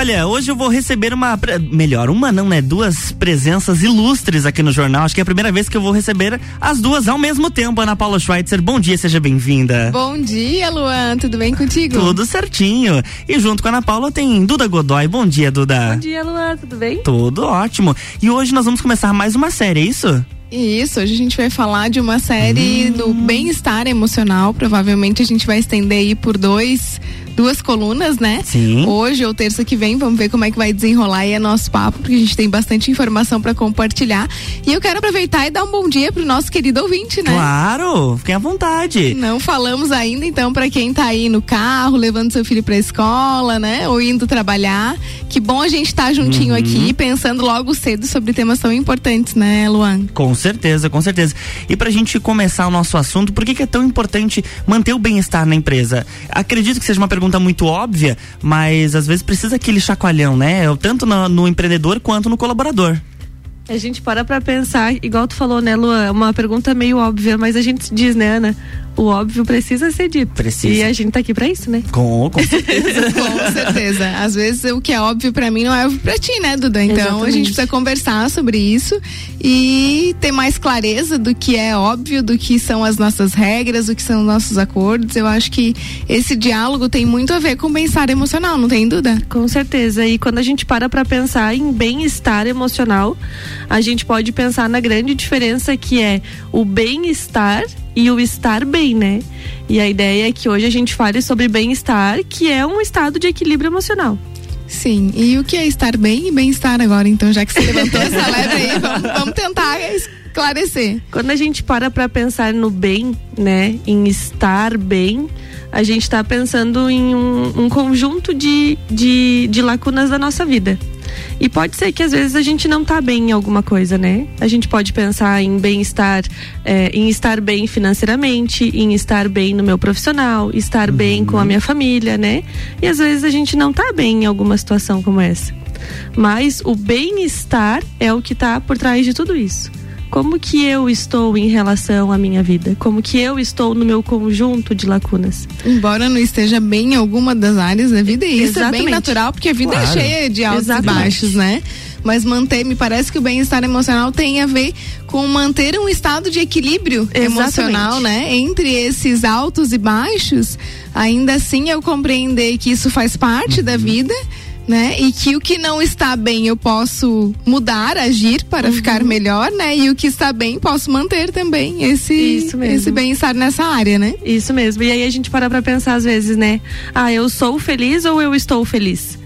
Olha, hoje eu vou receber uma. Melhor, uma não, né? Duas presenças ilustres aqui no jornal. Acho que é a primeira vez que eu vou receber as duas ao mesmo tempo. Ana Paula Schweitzer, bom dia, seja bem-vinda. Bom dia, Luan. Tudo bem contigo? Tudo certinho. E junto com a Ana Paula tem Duda Godoy. Bom dia, Duda. Bom dia, Luan. Tudo bem? Tudo ótimo. E hoje nós vamos começar mais uma série, é isso? Isso, hoje a gente vai falar de uma série hum. do bem-estar emocional. Provavelmente a gente vai estender aí por dois duas colunas, né? Sim. Hoje ou terça que vem, vamos ver como é que vai desenrolar aí nosso papo, porque a gente tem bastante informação para compartilhar. E eu quero aproveitar e dar um bom dia pro nosso querido ouvinte, né? Claro, fiquem à vontade. Não falamos ainda, então, para quem tá aí no carro, levando seu filho pra escola, né? Ou indo trabalhar. Que bom a gente estar tá juntinho uhum. aqui, pensando logo cedo sobre temas tão importantes, né, Luan? Com certeza, com certeza. E pra gente começar o nosso assunto, por que, que é tão importante manter o bem-estar na empresa? Acredito que seja uma pergunta pergunta muito óbvia, mas às vezes precisa aquele chacoalhão, né? Tanto no, no empreendedor quanto no colaborador. A gente para pra pensar, igual tu falou, né, Lua? É uma pergunta meio óbvia, mas a gente diz, né, Ana? O óbvio precisa ser dito. Precisa. E a gente tá aqui pra isso, né? Com, com certeza. com certeza. Às vezes o que é óbvio pra mim não é óbvio pra ti, né, Duda? Então Exatamente. a gente precisa conversar sobre isso e ter mais clareza do que é óbvio, do que são as nossas regras, do que são os nossos acordos. Eu acho que esse diálogo tem muito a ver com bem-estar emocional, não tem dúvida? Com certeza. E quando a gente para pra pensar em bem-estar emocional, a gente pode pensar na grande diferença que é o bem-estar e o estar bem, né? E a ideia é que hoje a gente fale sobre bem-estar, que é um estado de equilíbrio emocional. Sim, e o que é estar bem e bem-estar agora? Então, já que você levantou essa lebre aí, vamos, vamos tentar esclarecer. Quando a gente para para pensar no bem, né, em estar bem, a gente está pensando em um, um conjunto de, de, de lacunas da nossa vida. E pode ser que às vezes a gente não tá bem em alguma coisa, né? A gente pode pensar em bem-estar, é, em estar bem financeiramente, em estar bem no meu profissional, estar uhum. bem com a minha família, né? E às vezes a gente não tá bem em alguma situação como essa. Mas o bem-estar é o que tá por trás de tudo isso como que eu estou em relação à minha vida? Como que eu estou no meu conjunto de lacunas? Embora não esteja bem em alguma das áreas da vida, e isso Exatamente. é bem natural, porque a vida é claro. é cheia de altos Exatamente. e baixos, né? Mas manter, me parece que o bem-estar emocional tem a ver com manter um estado de equilíbrio Exatamente. emocional, né? Entre esses altos e baixos, ainda assim eu compreender que isso faz parte uhum. da vida né? E que o que não está bem eu posso mudar, agir para uhum. ficar melhor, né? E o que está bem posso manter também esse esse bem-estar nessa área, né? Isso mesmo. E aí a gente para para pensar às vezes, né? Ah, eu sou feliz ou eu estou feliz?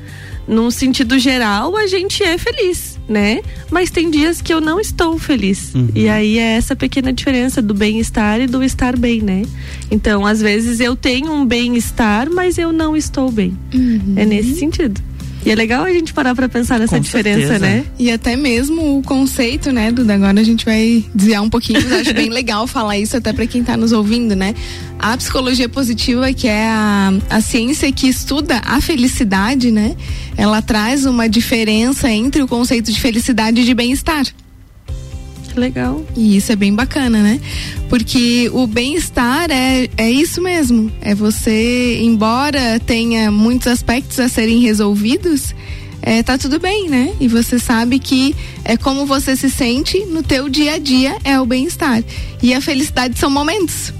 Num sentido geral, a gente é feliz, né? Mas tem dias que eu não estou feliz. Uhum. E aí é essa pequena diferença do bem-estar e do estar bem, né? Então, às vezes eu tenho um bem-estar, mas eu não estou bem. Uhum. É nesse sentido. E é legal a gente parar para pensar nessa Com diferença, certeza. né? E até mesmo o conceito, né, Duda? Agora a gente vai desviar um pouquinho, mas acho bem legal falar isso até para quem tá nos ouvindo, né? A psicologia positiva, que é a, a ciência que estuda a felicidade, né? Ela traz uma diferença entre o conceito de felicidade e de bem-estar. Legal. E isso é bem bacana, né? Porque o bem-estar é, é isso mesmo. É você, embora tenha muitos aspectos a serem resolvidos, é, tá tudo bem, né? E você sabe que é como você se sente no teu dia a dia é o bem-estar. E a felicidade são momentos.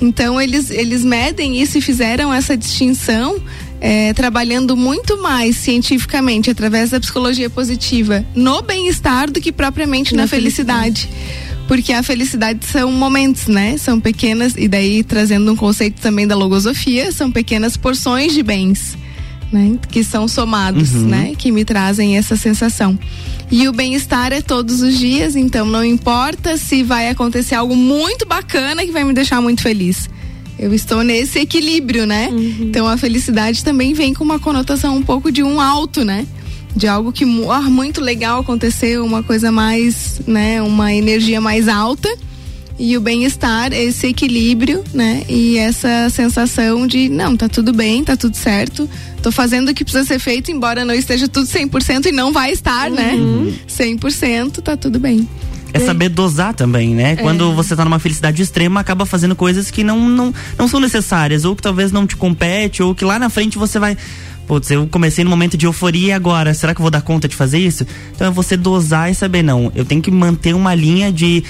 Então eles, eles medem isso e fizeram essa distinção é, trabalhando muito mais cientificamente através da psicologia positiva no bem-estar do que propriamente na, na felicidade. felicidade porque a felicidade são momentos, né? São pequenas, e daí trazendo um conceito também da logosofia, são pequenas porções de bens, né? Que são somados, uhum. né? Que me trazem essa sensação. E o bem-estar é todos os dias, então não importa se vai acontecer algo muito bacana que vai me deixar muito feliz. Eu estou nesse equilíbrio, né? Uhum. Então a felicidade também vem com uma conotação um pouco de um alto, né? De algo que oh, muito legal aconteceu, uma coisa mais, né? Uma energia mais alta. E o bem-estar, esse equilíbrio, né? E essa sensação de, não, tá tudo bem, tá tudo certo. Tô fazendo o que precisa ser feito, embora não esteja tudo 100% e não vai estar, né? uhum. né? 100%, tá tudo bem é saber dosar também, né? É. Quando você tá numa felicidade extrema, acaba fazendo coisas que não, não, não são necessárias, ou que talvez não te compete, ou que lá na frente você vai putz, eu comecei no momento de euforia e agora, será que eu vou dar conta de fazer isso? Então é você dosar e saber, não, eu tenho que manter uma linha de,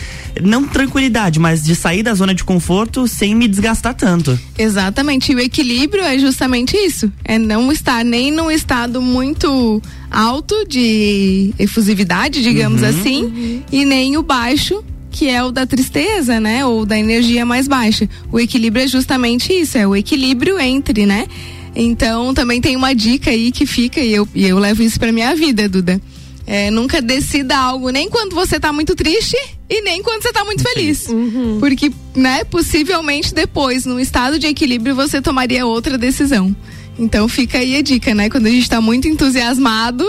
não tranquilidade, mas de sair da zona de conforto sem me desgastar tanto. Exatamente, e o equilíbrio é justamente isso, é não estar nem num estado muito alto de efusividade, digamos uhum. assim, uhum. e nem o baixo que é o da tristeza, né? Ou da energia mais baixa. O equilíbrio é justamente isso, é o equilíbrio entre, né? Então também tem uma dica aí que fica, e eu, e eu levo isso pra minha vida, Duda. É, nunca decida algo nem quando você tá muito triste e nem quando você tá muito feliz. Uhum. Porque, né, possivelmente depois, num estado de equilíbrio, você tomaria outra decisão. Então fica aí a dica, né? Quando a gente tá muito entusiasmado,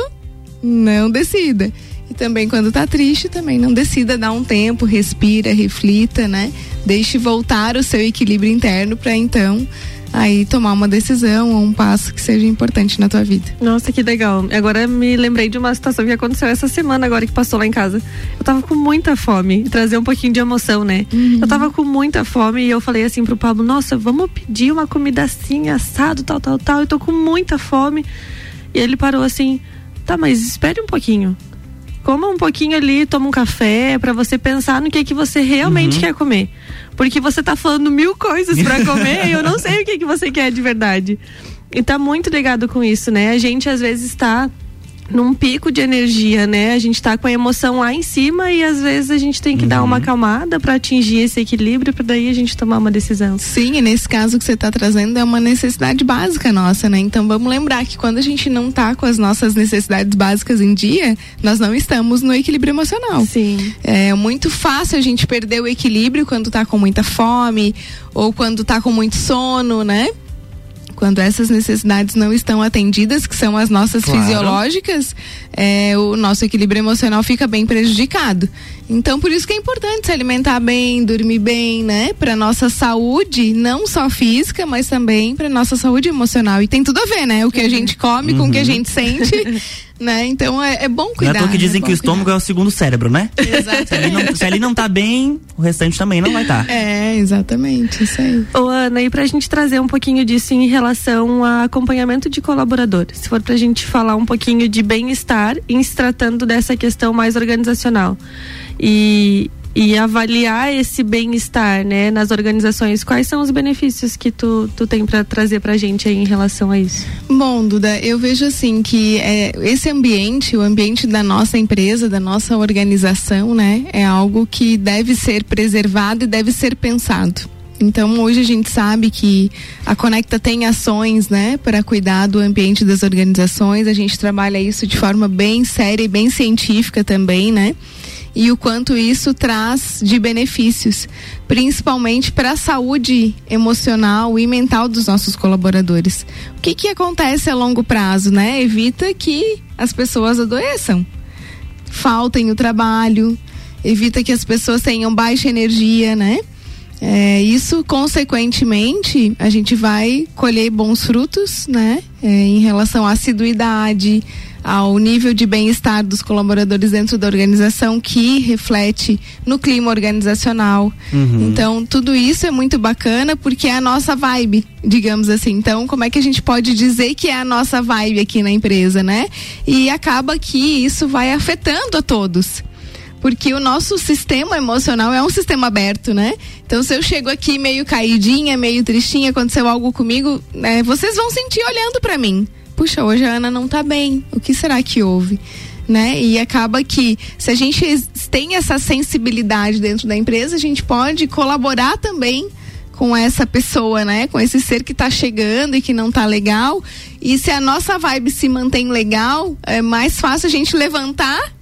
não decida. E também quando tá triste, também não decida, dá um tempo, respira, reflita, né? Deixe voltar o seu equilíbrio interno para então aí tomar uma decisão ou um passo que seja importante na tua vida. Nossa, que legal. Agora me lembrei de uma situação que aconteceu essa semana agora que passou lá em casa. Eu tava com muita fome, trazer um pouquinho de emoção, né? Uhum. Eu tava com muita fome e eu falei assim pro Pablo, nossa, vamos pedir uma comida assim, assado, tal, tal, tal. Eu tô com muita fome. E ele parou assim, tá, mas espere um pouquinho coma um pouquinho ali, toma um café para você pensar no que que você realmente uhum. quer comer. Porque você tá falando mil coisas para comer e eu não sei o que que você quer de verdade. E tá muito ligado com isso, né? A gente às vezes está num pico de energia, né? A gente tá com a emoção lá em cima e às vezes a gente tem que uhum. dar uma acalmada para atingir esse equilíbrio para daí a gente tomar uma decisão. Sim, e nesse caso que você tá trazendo é uma necessidade básica nossa, né? Então vamos lembrar que quando a gente não tá com as nossas necessidades básicas em dia, nós não estamos no equilíbrio emocional. Sim. É muito fácil a gente perder o equilíbrio quando tá com muita fome ou quando tá com muito sono, né? Quando essas necessidades não estão atendidas, que são as nossas claro. fisiológicas, é, o nosso equilíbrio emocional fica bem prejudicado. Então, por isso que é importante se alimentar bem, dormir bem, né? Para nossa saúde, não só física, mas também para nossa saúde emocional. E tem tudo a ver, né? O que a gente come uhum. com o que a uhum. gente sente. né? Então é, é bom cuidar. Não é que dizem é que o estômago cuidar. é o segundo cérebro, né? Exatamente. se, ele não, se ele não tá bem, o restante também não vai estar. Tá. É, exatamente, isso aí. Ô Ana, e pra gente trazer um pouquinho disso em relação a acompanhamento de colaboradores, se for pra gente falar um pouquinho de bem-estar em se tratando dessa questão mais organizacional e, e avaliar esse bem-estar, né, nas organizações. Quais são os benefícios que tu, tu tem para trazer para gente aí em relação a isso? Bom, Duda, eu vejo assim que é, esse ambiente, o ambiente da nossa empresa, da nossa organização, né, é algo que deve ser preservado e deve ser pensado. Então hoje a gente sabe que a Conecta tem ações, né, para cuidar do ambiente das organizações. A gente trabalha isso de forma bem séria e bem científica também, né? E o quanto isso traz de benefícios, principalmente para a saúde emocional e mental dos nossos colaboradores. O que, que acontece a longo prazo, né? Evita que as pessoas adoeçam, faltem o trabalho, evita que as pessoas tenham baixa energia, né? É, isso, consequentemente, a gente vai colher bons frutos, né? É, em relação à assiduidade, ao nível de bem-estar dos colaboradores dentro da organização que reflete no clima organizacional. Uhum. Então, tudo isso é muito bacana porque é a nossa vibe, digamos assim. Então, como é que a gente pode dizer que é a nossa vibe aqui na empresa, né? E acaba que isso vai afetando a todos porque o nosso sistema emocional é um sistema aberto, né? Então, se eu chego aqui meio caidinha, meio tristinha, aconteceu algo comigo, né, vocês vão sentir olhando para mim puxa, hoje a Ana não tá bem, o que será que houve? Né? E acaba que se a gente tem essa sensibilidade dentro da empresa, a gente pode colaborar também com essa pessoa, né? Com esse ser que está chegando e que não está legal. E se a nossa vibe se mantém legal, é mais fácil a gente levantar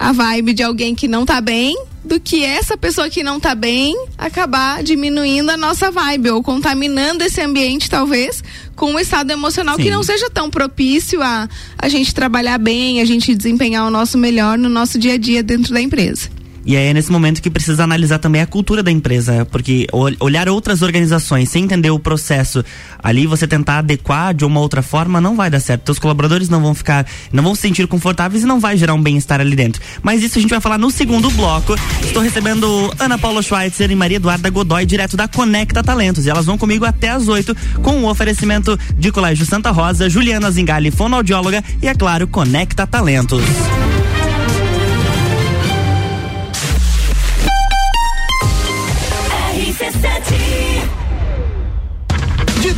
a vibe de alguém que não tá bem do que essa pessoa que não tá bem acabar diminuindo a nossa vibe ou contaminando esse ambiente talvez com um estado emocional Sim. que não seja tão propício a a gente trabalhar bem, a gente desempenhar o nosso melhor no nosso dia a dia dentro da empresa. E é nesse momento que precisa analisar também a cultura da empresa, porque olhar outras organizações sem entender o processo ali, você tentar adequar de uma outra forma, não vai dar certo. Teus colaboradores não vão ficar, não vão se sentir confortáveis e não vai gerar um bem-estar ali dentro. Mas isso a gente vai falar no segundo bloco. Estou recebendo Ana Paula Schweitzer e Maria Eduarda Godoy, direto da Conecta Talentos. E elas vão comigo até às 8 com o oferecimento de Colégio Santa Rosa, Juliana Zingali, fonoaudióloga e, é claro, Conecta Talentos.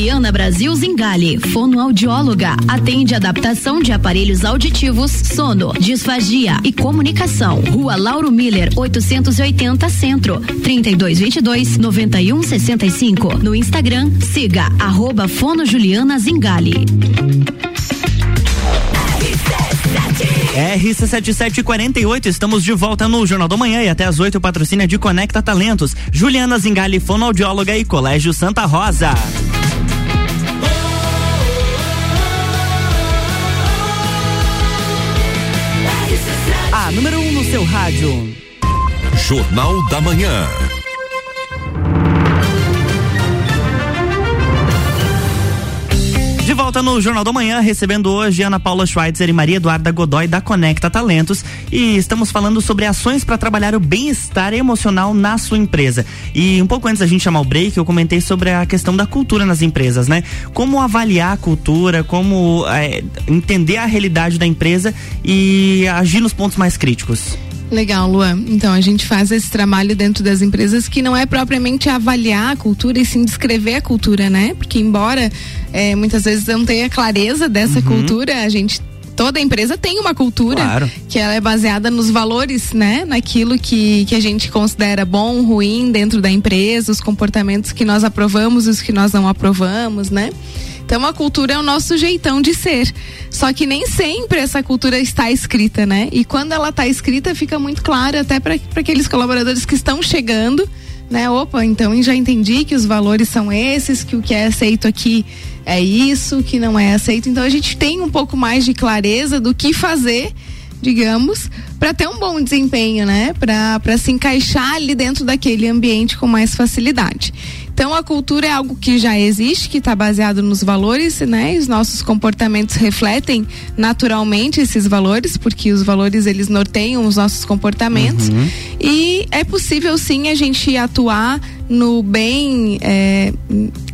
Juliana Brasil Zingali, fonoaudióloga, atende adaptação de aparelhos auditivos, sono, disfagia e comunicação. Rua Lauro Miller, 880 Centro, 3222 9165. No Instagram, siga arroba Fono Juliana Zingali. RC7748, estamos de volta no Jornal da Manhã e até às 8 patrocínio de Conecta Talentos. Juliana Zingali, fonoaudióloga e Colégio Santa Rosa. Rádio. Jornal da Manhã. De volta no Jornal da Manhã, recebendo hoje Ana Paula Schweitzer e Maria Eduarda Godoy da Conecta Talentos e estamos falando sobre ações para trabalhar o bem-estar emocional na sua empresa. E um pouco antes da gente chamar o break, eu comentei sobre a questão da cultura nas empresas, né? Como avaliar a cultura, como é, entender a realidade da empresa e agir nos pontos mais críticos. Legal, Luan. Então, a gente faz esse trabalho dentro das empresas que não é propriamente avaliar a cultura e sim descrever a cultura, né? Porque, embora é, muitas vezes não tenha clareza dessa uhum. cultura, a gente toda empresa tem uma cultura claro. que ela é baseada nos valores, né? Naquilo que, que a gente considera bom, ruim dentro da empresa, os comportamentos que nós aprovamos e os que nós não aprovamos, né? Então a cultura é o nosso jeitão de ser. Só que nem sempre essa cultura está escrita, né? E quando ela está escrita, fica muito claro até para aqueles colaboradores que estão chegando, né? Opa, então já entendi que os valores são esses, que o que é aceito aqui é isso, que não é aceito. Então a gente tem um pouco mais de clareza do que fazer digamos, para ter um bom desempenho, né? Para se encaixar ali dentro daquele ambiente com mais facilidade. Então a cultura é algo que já existe, que está baseado nos valores, né? E os nossos comportamentos refletem naturalmente esses valores, porque os valores eles norteiam os nossos comportamentos. Uhum. E é possível sim a gente atuar no bem, é,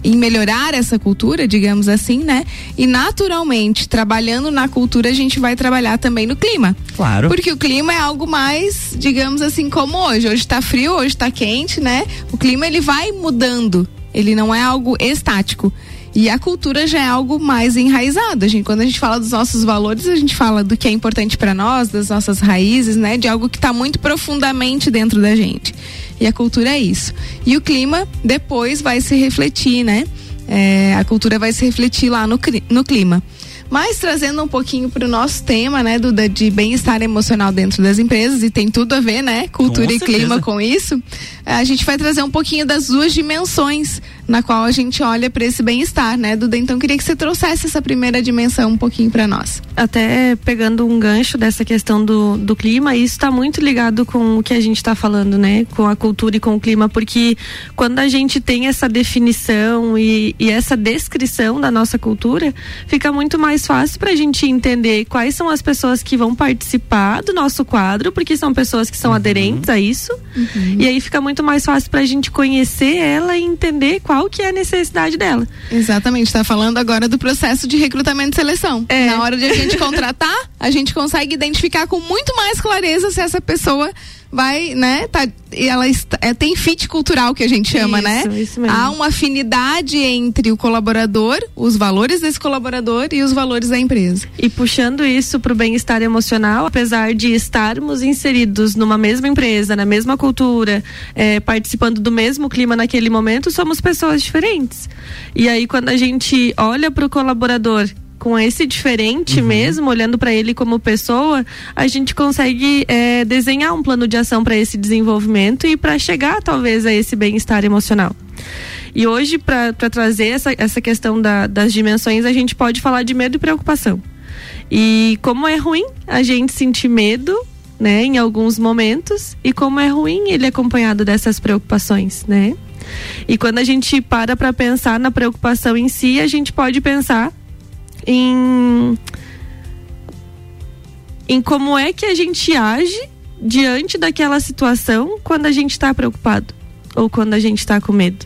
em melhorar essa cultura, digamos assim, né? E naturalmente, trabalhando na cultura, a gente vai trabalhar também no clima. Claro. Porque o clima é algo mais, digamos assim, como hoje. Hoje está frio, hoje está quente, né? O clima ele vai mudando. Ele não é algo estático. E a cultura já é algo mais enraizado. A gente, quando a gente fala dos nossos valores, a gente fala do que é importante para nós, das nossas raízes, né? De algo que está muito profundamente dentro da gente. E a cultura é isso. E o clima depois vai se refletir, né? É, a cultura vai se refletir lá no, no clima. Mas trazendo um pouquinho para o nosso tema, né, Duda, de bem-estar emocional dentro das empresas, e tem tudo a ver, né, cultura Com e clima certeza. com isso, a gente vai trazer um pouquinho das duas dimensões na qual a gente olha para esse bem-estar, né, Duda? Então queria que você trouxesse essa primeira dimensão um pouquinho para nós. até pegando um gancho dessa questão do, do clima, isso está muito ligado com o que a gente está falando, né? Com a cultura e com o clima, porque quando a gente tem essa definição e, e essa descrição da nossa cultura, fica muito mais fácil para a gente entender quais são as pessoas que vão participar do nosso quadro, porque são pessoas que são aderentes a isso. E aí fica muito mais fácil para a gente conhecer ela e entender qual que é a necessidade dela. Exatamente, está falando agora do processo de recrutamento e seleção. É. Na hora de a gente contratar, a gente consegue identificar com muito mais clareza se essa pessoa vai, né, tá, e ela está- é, tem fit cultural que a gente chama, né? Isso, isso mesmo. Há uma afinidade entre o colaborador, os valores desse colaborador e os valores da empresa. E puxando isso para o bem-estar emocional, apesar de estarmos inseridos numa mesma empresa, na mesma cultura, eh, participando do mesmo clima naquele momento, somos pessoas diferentes. E aí, quando a gente olha para o colaborador com esse diferente mesmo, olhando para ele como pessoa, a gente consegue eh, desenhar um plano de ação para esse desenvolvimento e para chegar talvez a esse bem-estar emocional. E hoje, para trazer essa, essa questão da- das dimensões, a gente pode falar de medo e preocupação. E como é ruim a gente sentir medo, né, em alguns momentos, e como é ruim ele acompanhado dessas preocupações, né? E quando a gente para para pensar na preocupação em si, a gente pode pensar em em como é que a gente age diante daquela situação quando a gente está preocupado ou quando a gente está com medo.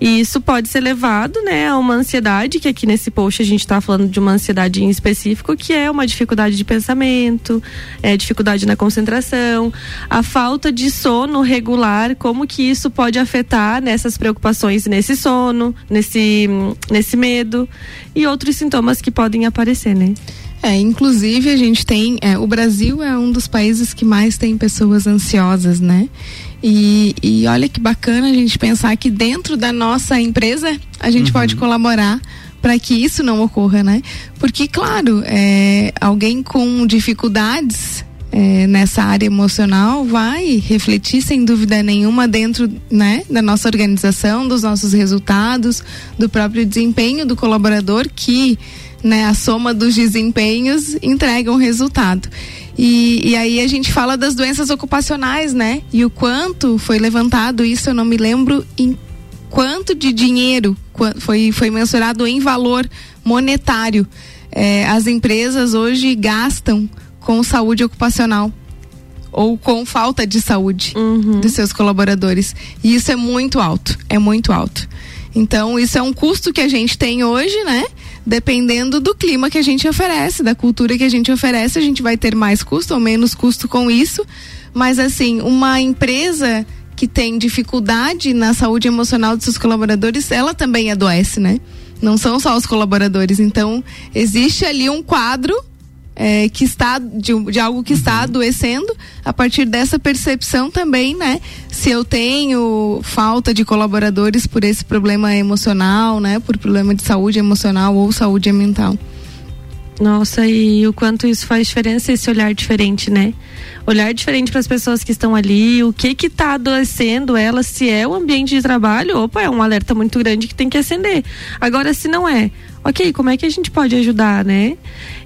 E isso pode ser levado, né, a uma ansiedade, que aqui nesse post a gente está falando de uma ansiedade em específico, que é uma dificuldade de pensamento, é, dificuldade na concentração, a falta de sono regular, como que isso pode afetar nessas preocupações, nesse sono, nesse, nesse medo e outros sintomas que podem aparecer, né? É, inclusive a gente tem, é, o Brasil é um dos países que mais tem pessoas ansiosas, né? E, e olha que bacana a gente pensar que dentro da nossa empresa a gente pode colaborar para que isso não ocorra, né? Porque, claro, é, alguém com dificuldades é, nessa área emocional vai refletir sem dúvida nenhuma dentro né, da nossa organização, dos nossos resultados, do próprio desempenho do colaborador que né, a soma dos desempenhos entrega um resultado. E, e aí a gente fala das doenças ocupacionais, né? E o quanto foi levantado isso, eu não me lembro em quanto de dinheiro foi, foi mensurado em valor monetário. eh, as empresas hoje gastam com saúde ocupacional ou com falta de saúde dos seus colaboradores. E isso é muito alto, é muito alto. Então, isso é um custo que a gente tem hoje, né? Dependendo do clima que a gente oferece, da cultura que a gente oferece, a gente vai ter mais custo ou menos custo com isso. Mas, assim, uma empresa que tem dificuldade na saúde emocional dos seus colaboradores, ela também adoece, né? Não são só os colaboradores. Então, existe ali um quadro é, que está de, de algo que está adoecendo a partir dessa percepção também, né? Se eu tenho falta de colaboradores por esse problema emocional, né? Por problema de saúde emocional ou saúde mental. Nossa, e o quanto isso faz diferença esse olhar diferente, né? Olhar diferente para as pessoas que estão ali, o que que tá adoecendo elas, se é o ambiente de trabalho, opa, é um alerta muito grande que tem que acender. Agora, se não é, ok, como é que a gente pode ajudar, né?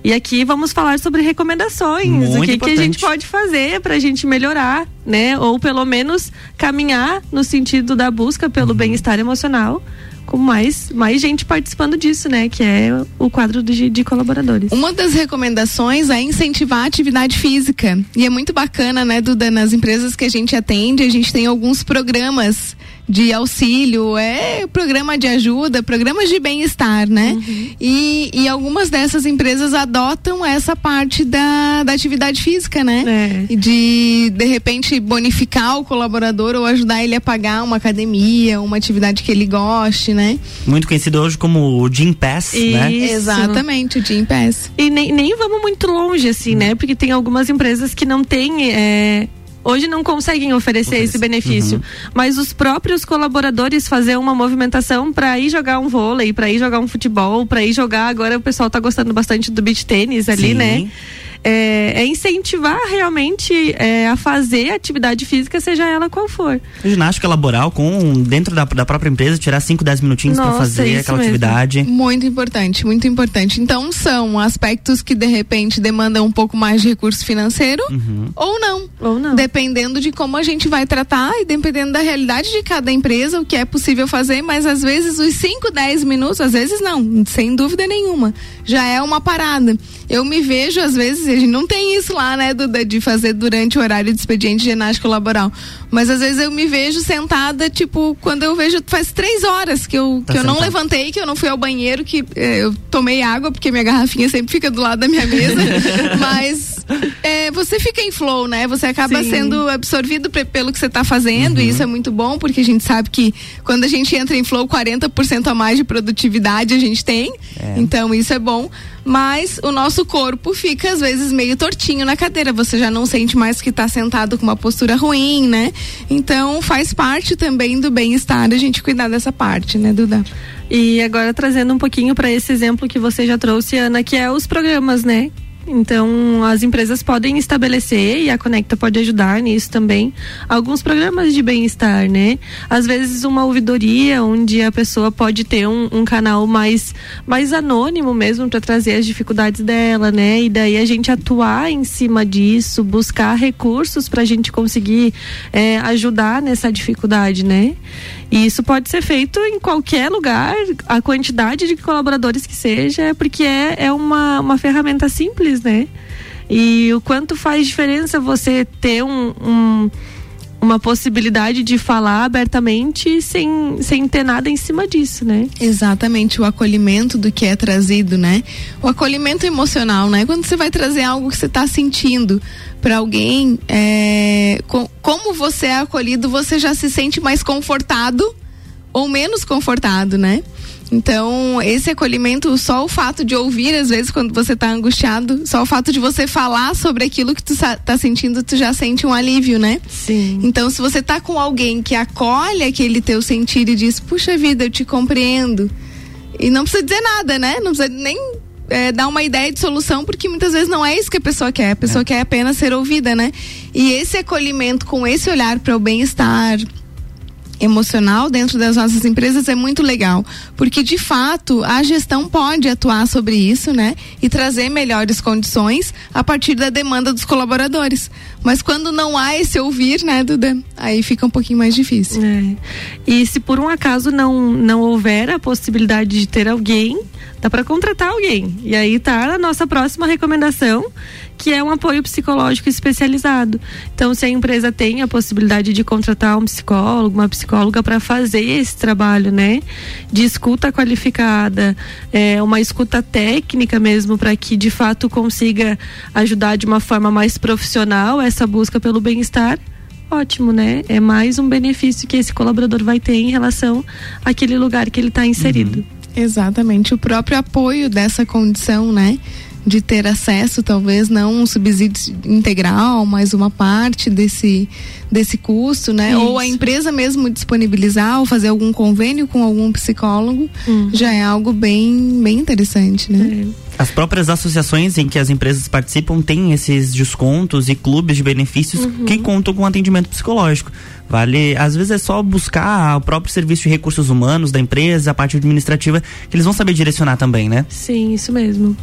E aqui vamos falar sobre recomendações, Muito o que, que a gente pode fazer para a gente melhorar, né? Ou pelo menos caminhar no sentido da busca pelo bem-estar emocional, com mais, mais gente participando disso, né? Que é o quadro de, de colaboradores. Uma das recomendações é incentivar a atividade física. E é muito bacana, né, Duda? Nas empresas que a gente atende, a gente tem alguns programas de auxílio, é programa de ajuda, programas de bem-estar, né? E, e algumas dessas empresas adotam essa parte da, da atividade física, né? É. E de, de repente, bonificar o colaborador ou ajudar ele a pagar uma academia, uma atividade que ele goste, né? Muito conhecido hoje como o Gym Pass, né? Isso. Exatamente, o Gym Pass. E nem, nem vamos muito longe, assim, né? Porque tem algumas empresas que não têm é, hoje não conseguem oferecer esse benefício. Mas os próprios colaboradores fazer uma movimentação para ir jogar um vôlei, para ir jogar um futebol, para ir jogar. Agora o pessoal tá gostando bastante do beach tênis ali, Sim. né? É, é incentivar realmente é, a fazer atividade física, seja ela qual for. Ginástica laboral com dentro da, da própria empresa, tirar 5, 10 minutinhos para fazer aquela mesmo. atividade. Muito importante, muito importante. Então são aspectos que de repente demandam um pouco mais de recurso financeiro Uhum. ou não. Ou não. Dependendo de como a gente vai tratar e dependendo da realidade de cada empresa, o que é possível fazer, mas às vezes os 5, 10 minutos, às vezes não, sem dúvida nenhuma. Já é uma parada. Eu me vejo, às vezes, a gente não tem isso lá, né, Duda, de fazer durante o horário de expediente ginástica laboral. Mas às vezes eu me vejo sentada, tipo, quando eu vejo, faz três horas que eu, Tá que eu não levantei, que eu não fui ao banheiro, que eh, eu tomei água, porque minha garrafinha sempre fica do lado da minha mesa. Mas é, você fica em flow, né? Você acaba Sim. sendo absorvido pe- pelo que você está fazendo, e isso é muito bom, porque a gente sabe que quando a gente entra em flow, 40% a mais de produtividade a gente tem. Então isso é bom. Mas o nosso corpo fica, às vezes, meio tortinho na cadeira. Você já não sente mais que está sentado com uma postura ruim, né? Então faz parte também do bem-estar a gente cuidar dessa parte, né, Duda? E agora trazendo um pouquinho para esse exemplo que você já trouxe, Ana, que é os programas, né? Então, as empresas podem estabelecer e a Conecta pode ajudar nisso também. Alguns programas de bem-estar, né? Às vezes uma ouvidoria onde a pessoa pode ter um, um canal mais mais anônimo mesmo para trazer as dificuldades dela, né? E daí a gente atuar em cima disso, buscar recursos para a gente conseguir eh, ajudar nessa dificuldade, né? E isso pode ser feito em qualquer lugar, a quantidade de colaboradores que seja, porque é, é uma, uma ferramenta simples, né? E o quanto faz diferença você ter um, um- uma possibilidade de falar abertamente sem, sem ter nada em cima disso, né? Exatamente, o acolhimento do que é trazido, né? O acolhimento emocional, né? Quando você vai trazer algo que você está sentindo para alguém, é, co- como você é acolhido, você já se sente mais confortado ou menos confortado, né? Então, esse acolhimento, só o fato de ouvir, às vezes, quando você tá angustiado, só o fato de você falar sobre aquilo que tu sa- tá sentindo, tu já sente um alívio, né? Sim. Então, se você tá com alguém que acolhe aquele teu sentir e diz, puxa vida, eu te compreendo. E não precisa dizer nada, né? Não precisa nem é, dar uma ideia de solução, porque muitas vezes não é isso que a pessoa quer. A pessoa quer apenas ser ouvida, né? E esse acolhimento com esse olhar para o bem-estar emocional dentro das nossas empresas é muito legal, porque de fato a gestão pode atuar sobre isso, né, e trazer melhores condições a partir da demanda dos colaboradores. Mas quando não há esse ouvir, né, Duda, aí fica um pouquinho mais difícil. É. E se por um acaso não, não houver a possibilidade de ter alguém, dá para contratar alguém. E aí tá a nossa próxima recomendação, que é um apoio psicológico especializado. Então, se a empresa tem a possibilidade de contratar um psicólogo, uma psicóloga para fazer esse trabalho, né, de escuta qualificada, é, uma escuta técnica mesmo, para que de fato consiga ajudar de uma forma mais profissional essa busca pelo bem-estar ótimo, né? É mais um benefício que esse colaborador vai ter em relação àquele lugar que ele está inserido. Exatamente, o próprio apoio dessa condição, né? De ter acesso, talvez não um subsídio integral, mas uma parte desse, desse custo, né? Isso. Ou a empresa mesmo disponibilizar ou fazer algum convênio com algum psicólogo, Uhum. já é algo bem, bem interessante, né? É. As próprias associações em que as empresas participam têm esses descontos e clubes de benefícios que contam com atendimento psicológico. Vale, às vezes é só buscar o próprio serviço de recursos humanos da empresa, a parte administrativa, que eles vão saber direcionar também, né? Sim, isso mesmo.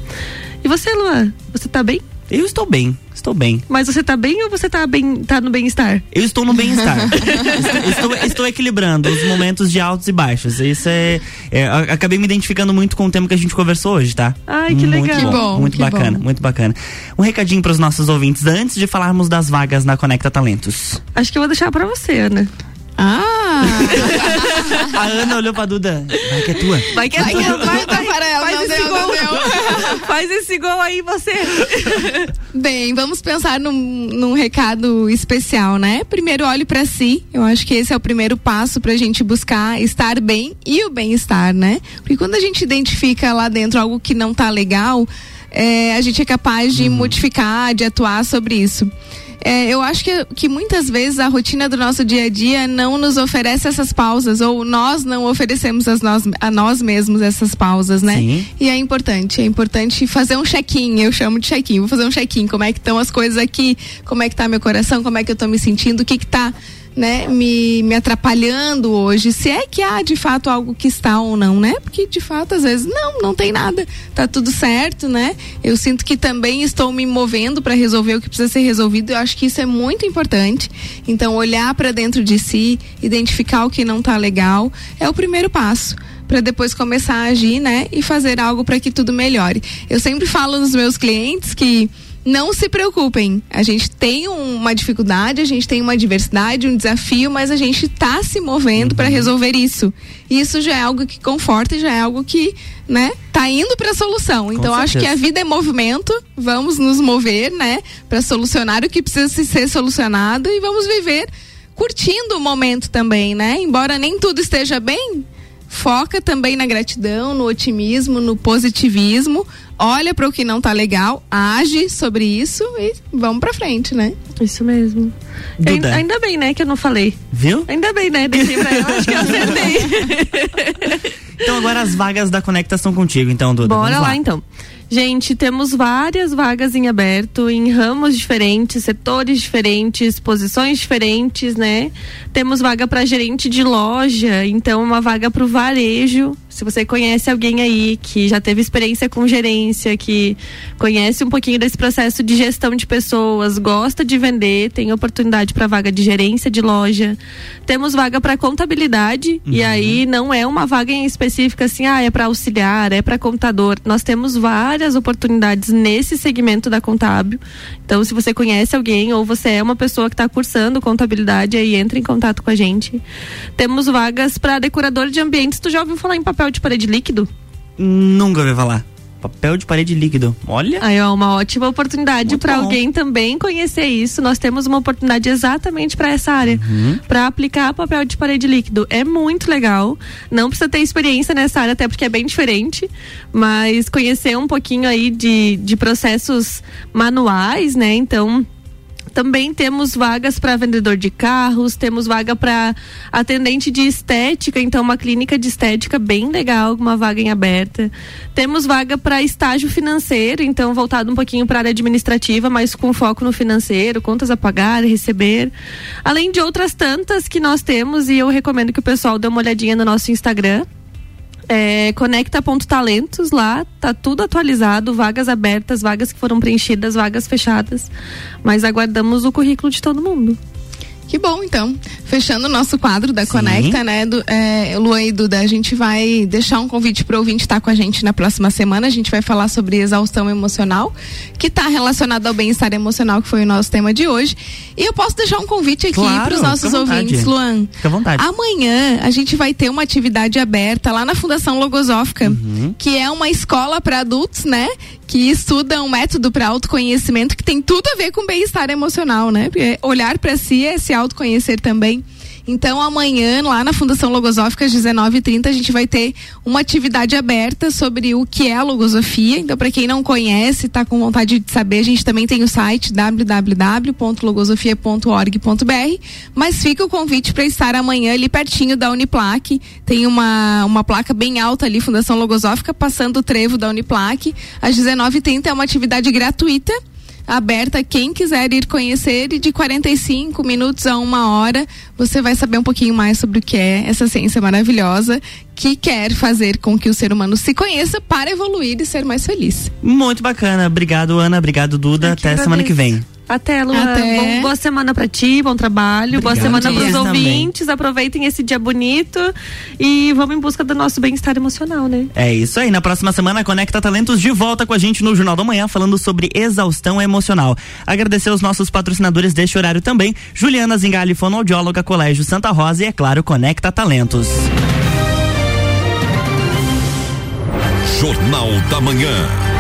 E você, Luan? Você tá bem? Eu estou bem, estou bem. Mas você tá bem ou você tá bem, tá no bem-estar? Eu estou no bem-estar. estou, estou, estou equilibrando os momentos de altos e baixos. Isso é, é, Acabei me identificando muito com o tema que a gente conversou hoje, tá? Ai, que muito legal. Que bom, muito que bacana, bom. muito bacana. Um recadinho para os nossos ouvintes antes de falarmos das vagas na Conecta Talentos. Acho que eu vou deixar pra você, Ana. Ah! A Ana olhou pra Duda. Vai que é tua. Vai que é Vai, tua, vai, vai, para ela, faz não esse deu, gol. não. Faz esse gol aí, você. Bem, vamos pensar num, num recado especial, né? Primeiro, olhe para si. Eu acho que esse é o primeiro passo para a gente buscar estar bem e o bem-estar, né? Porque quando a gente identifica lá dentro algo que não tá legal, é, a gente é capaz de modificar, de atuar sobre isso. É, eu acho que, que muitas vezes a rotina do nosso dia a dia não nos oferece essas pausas, ou nós não oferecemos as nós, a nós mesmos essas pausas, né? Sim. E é importante, é importante fazer um check-in, eu chamo de check-in, vou fazer um check-in, como é que estão as coisas aqui, como é que tá meu coração, como é que eu tô me sentindo, o que que tá né, me, me atrapalhando hoje, se é que há de fato algo que está ou não, né? Porque de fato às vezes não, não tem nada, tá tudo certo, né? Eu sinto que também estou me movendo para resolver o que precisa ser resolvido. Eu acho que isso é muito importante. Então olhar para dentro de si, identificar o que não tá legal, é o primeiro passo para depois começar a agir, né, e fazer algo para que tudo melhore. Eu sempre falo nos meus clientes que não se preocupem. A gente tem uma dificuldade, a gente tem uma diversidade, um desafio, mas a gente está se movendo para resolver isso. Isso já é algo que conforta e já é algo que, né, tá indo para a solução. então acho que a vida é movimento, vamos nos mover, né, para solucionar o que precisa se ser solucionado e vamos viver curtindo o momento também, né? Embora nem tudo esteja bem, foca também na gratidão, no otimismo, no positivismo. Olha para o que não tá legal, age sobre isso e vamos para frente, né? Isso mesmo. Duda. Ainda, ainda bem, né, que eu não falei. Viu? Ainda bem, né? Deixei pra ela, acho que eu acertei. Então agora as vagas da Conecta estão contigo, então, Duda. Bora Vamos lá. então. Gente, temos várias vagas em aberto, em ramos diferentes, setores diferentes, posições diferentes, né? Temos vaga para gerente de loja, então uma vaga para o varejo. Se você conhece alguém aí que já teve experiência com gerência, que conhece um pouquinho desse processo de gestão de pessoas, gosta de vender, tem oportunidade para vaga de gerência de loja. Temos vaga para contabilidade e aí não é uma vaga em específica assim, ah, é para auxiliar, é para contador. Nós temos várias oportunidades nesse segmento da contábil. Então, se você conhece alguém ou você é uma pessoa que está cursando contabilidade, aí entra em contato com a gente. Temos vagas para decorador de ambientes. Tu já ouviu falar em papel de parede líquido? Nunca ouvi falar. Papel de parede líquido. Olha. Aí é uma ótima oportunidade para alguém também conhecer isso. Nós temos uma oportunidade exatamente para essa área, Uhum. para aplicar papel de parede líquido. É muito legal. Não precisa ter experiência nessa área, até porque é bem diferente, mas conhecer um pouquinho aí de, de processos manuais, né? Então também temos vagas para vendedor de carros, temos vaga para atendente de estética, então uma clínica de estética bem legal, uma vaga em aberta. Temos vaga para estágio financeiro, então voltado um pouquinho para área administrativa, mas com foco no financeiro, contas a pagar, receber. Além de outras tantas que nós temos e eu recomendo que o pessoal dê uma olhadinha no nosso Instagram. É, conecta.talentos lá, tá tudo atualizado, vagas abertas, vagas que foram preenchidas, vagas fechadas. Mas aguardamos o currículo de todo mundo. Que bom, então. Fechando o nosso quadro da Sim. Conecta, né, do, é, Luan e Duda, a gente vai deixar um convite para o ouvinte estar com a gente na próxima semana. A gente vai falar sobre exaustão emocional, que está relacionado ao bem-estar emocional, que foi o nosso tema de hoje. E eu posso deixar um convite aqui Claro, para os nossos ouvintes, Luan. Fica à vontade. Amanhã a gente vai ter uma atividade aberta lá na Fundação Logosófica, Uhum. que é uma escola para adultos, né? Que estuda um método para autoconhecimento que tem tudo a ver com bem-estar emocional, né? Porque olhar para si é se autoconhecer também. Então, amanhã, lá na Fundação Logosófica, às 19h30, a gente vai ter uma atividade aberta sobre o que é a logosofia. Então, para quem não conhece, está com vontade de saber, a gente também tem o site www.logosofia.org.br. Mas fica o convite para estar amanhã ali pertinho da Uniplac. Tem uma, uma placa bem alta ali, Fundação Logosófica, passando o trevo da Uniplac. Às 19h30 é uma atividade gratuita aberta a quem quiser ir conhecer e de 45 minutos a uma hora você vai saber um pouquinho mais sobre o que é essa ciência maravilhosa que quer fazer com que o ser humano se conheça para evoluir e ser mais feliz. Muito bacana. Obrigado, Ana. Obrigado, Duda. Até semana que vem. Até, Luan. Até. Bom- boa semana pra ti, bom trabalho. boa Obrigado, semana pros vocês também. ouvintes. Aproveitem esse dia bonito e vamos em busca do nosso bem-estar emocional, né? É isso aí. Na próxima semana, Conecta Talentos de volta com a gente no Jornal da Manhã, falando sobre exaustão emocional. Agradecer os nossos patrocinadores deste horário também: Juliana Zingali, fonoaudióloga, Colégio Santa Rosa e, é claro, Conecta Talentos. Jornal da Manhã.